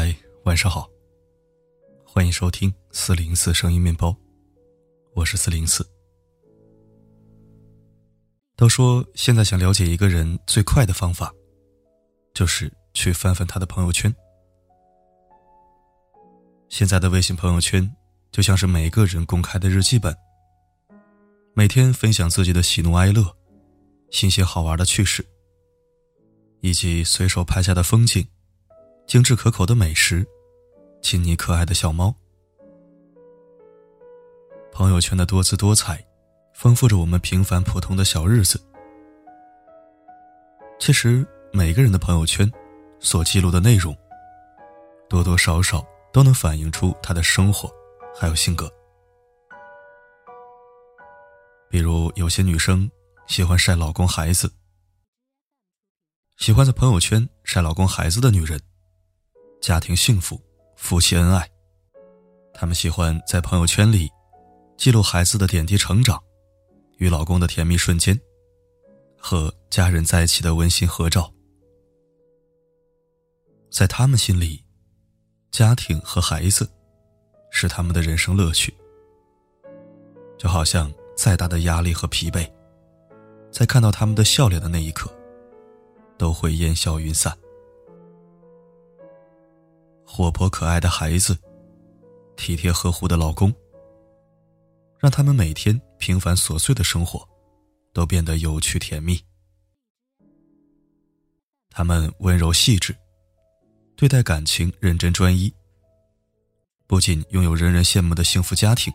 嗨，晚上好。欢迎收听四零四声音面包，我是四零四。都说现在想了解一个人最快的方法，就是去翻翻他的朋友圈。现在的微信朋友圈就像是每个人公开的日记本，每天分享自己的喜怒哀乐、新鲜好玩的趣事，以及随手拍下的风景。精致可口的美食，亲昵可爱的小猫。朋友圈的多姿多彩，丰富着我们平凡普通的小日子。其实，每个人的朋友圈所记录的内容，多多少少都能反映出他的生活，还有性格。比如，有些女生喜欢晒老公孩子，喜欢在朋友圈晒老公孩子的女人。家庭幸福，夫妻恩爱，他们喜欢在朋友圈里记录孩子的点滴成长，与老公的甜蜜瞬间，和家人在一起的温馨合照。在他们心里，家庭和孩子是他们的人生乐趣，就好像再大的压力和疲惫，在看到他们的笑脸的那一刻，都会烟消云散。活泼可爱的孩子，体贴呵护的老公，让他们每天平凡琐碎的生活都变得有趣甜蜜。他们温柔细致，对待感情认真专一，不仅拥有人人羡慕的幸福家庭，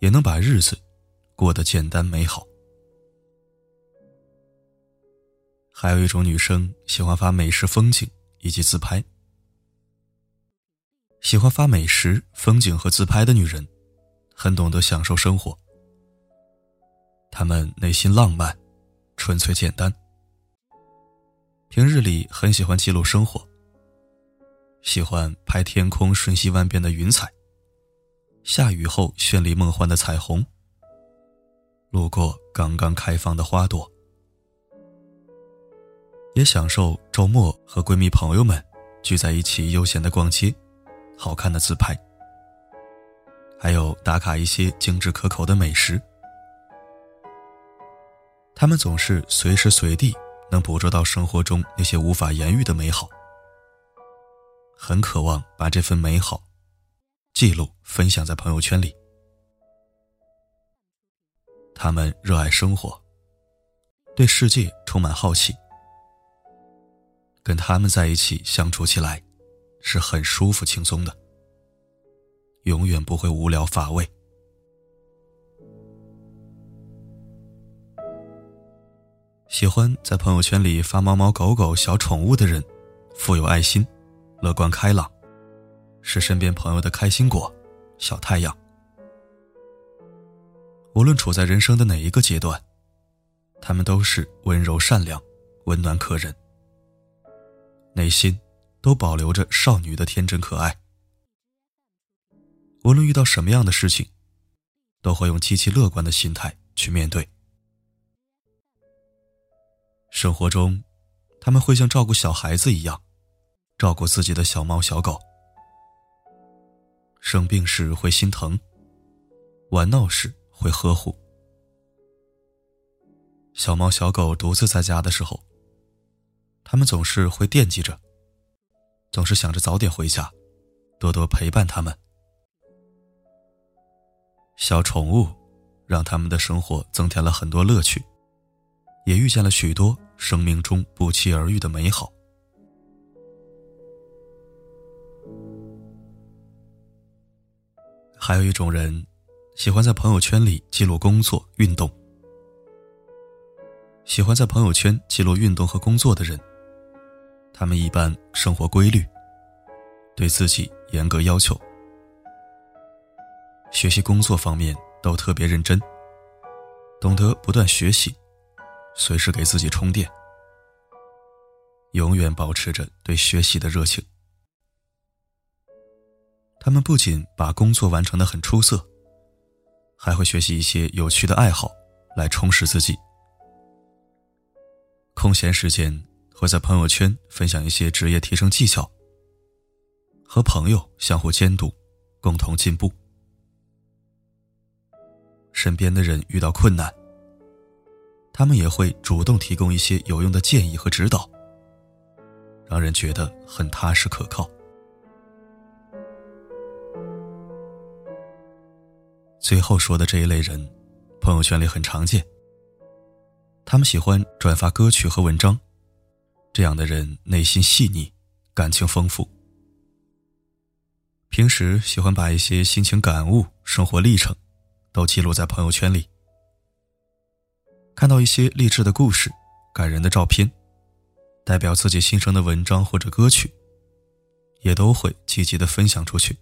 也能把日子过得简单美好。还有一种女生喜欢发美食风景以及自拍。喜欢发美食、风景和自拍的女人，很懂得享受生活。她们内心浪漫、纯粹、简单。平日里很喜欢记录生活，喜欢拍天空瞬息万变的云彩，下雨后绚丽梦幻的彩虹，路过刚刚开放的花朵，也享受周末和闺蜜朋友们聚在一起悠闲的逛街。好看的自拍，还有打卡一些精致可口的美食。他们总是随时随地能捕捉到生活中那些无法言喻的美好，很渴望把这份美好记录分享在朋友圈里。他们热爱生活，对世界充满好奇，跟他们在一起相处起来。是很舒服轻松的，永远不会无聊乏味。喜欢在朋友圈里发猫猫狗狗小宠物的人，富有爱心，乐观开朗，是身边朋友的开心果，小太阳。无论处在人生的哪一个阶段，他们都是温柔善良，温暖可人，内心。都保留着少女的天真可爱，无论遇到什么样的事情，都会用极其乐观的心态去面对。生活中，他们会像照顾小孩子一样，照顾自己的小猫小狗。生病时会心疼，玩闹时会呵护。小猫小狗独自在家的时候，他们总是会惦记着。总是想着早点回家，多多陪伴他们。小宠物让他们的生活增添了很多乐趣，也遇见了许多生命中不期而遇的美好。还有一种人，喜欢在朋友圈里记录工作、运动。喜欢在朋友圈记录运动和工作的人。他们一般生活规律，对自己严格要求，学习工作方面都特别认真，懂得不断学习，随时给自己充电，永远保持着对学习的热情。他们不仅把工作完成的很出色，还会学习一些有趣的爱好来充实自己，空闲时间。会在朋友圈分享一些职业提升技巧，和朋友相互监督，共同进步。身边的人遇到困难，他们也会主动提供一些有用的建议和指导，让人觉得很踏实可靠。最后说的这一类人，朋友圈里很常见。他们喜欢转发歌曲和文章，这样的人内心细腻，感情丰富。平时喜欢把一些心情感悟、生活历程。都记录在朋友圈里。看到一些励志的故事、感人的照片，代表自己心声的文章或者歌曲，也都会积极的分享出去。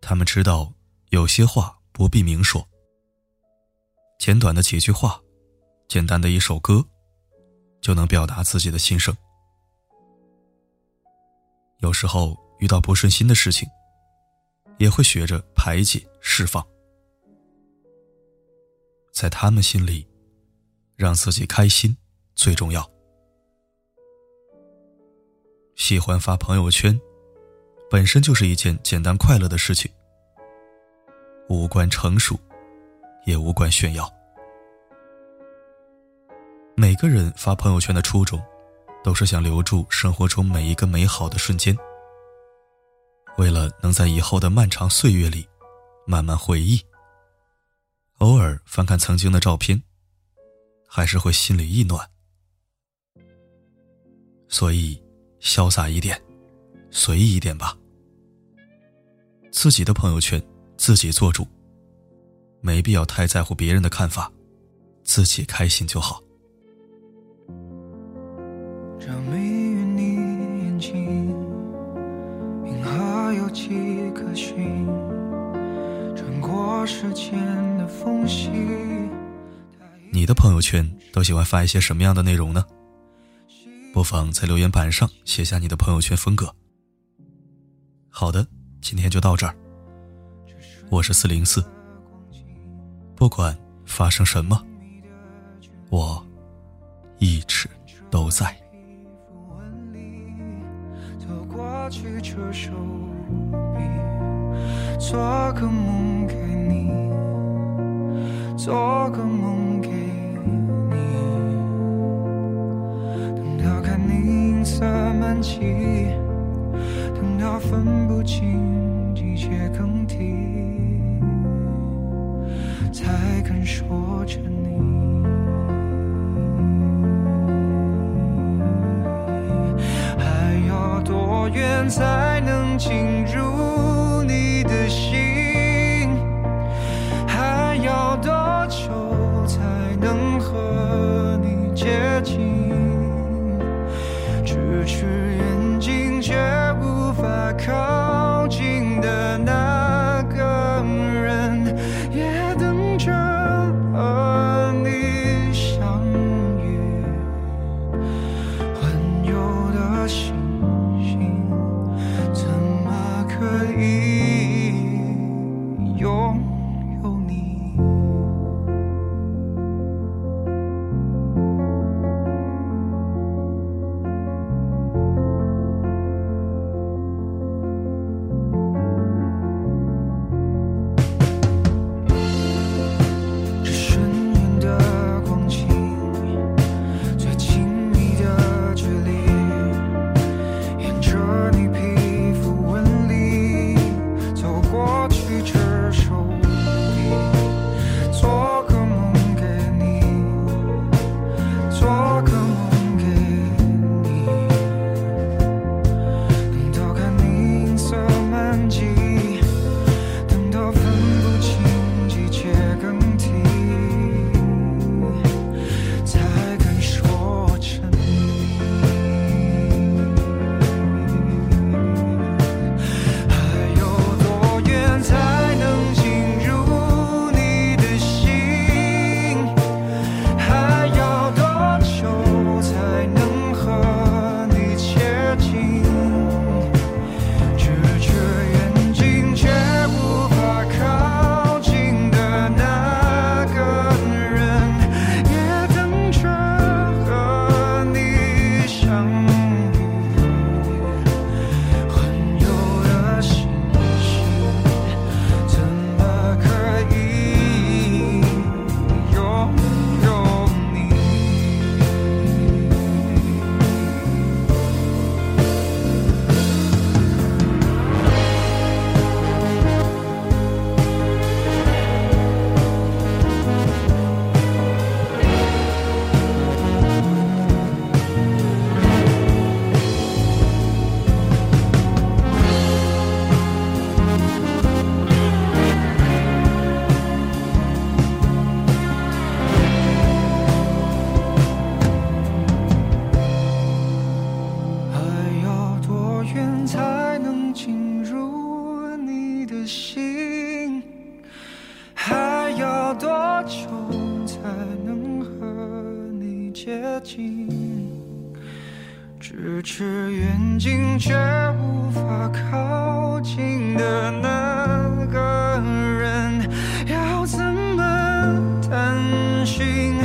他们知道有些话不必明说，简短的几句话，简单的一首歌，就能表达自己的心声。有时候遇到不顺心的事情。也会学着排解释放，在他们心里，让自己开心最重要。喜欢发朋友圈，本身就是一件简单快乐的事情，无关成熟，也无关炫耀。每个人发朋友圈的初衷，都是想留住生活中每一个美好的瞬间。为了能在以后的漫长岁月里慢慢回忆，偶尔翻看曾经的照片，还是会心里一暖。所以，潇洒一点，随意一点吧。自己的朋友圈自己做主，没必要太在乎别人的看法，自己开心就好。你的朋友圈都喜欢发一些什么样的内容呢？不妨在留言板上写下你的朋友圈风格。好的，今天就到这儿。我是四零四，不管发生什么，我一直都在。做个梦给你，做个梦给你。等到看你银色满际，等到分不清季节更替，才肯说着你。还要多远才情如心咫尺远近却无法靠近的那个人要怎么探寻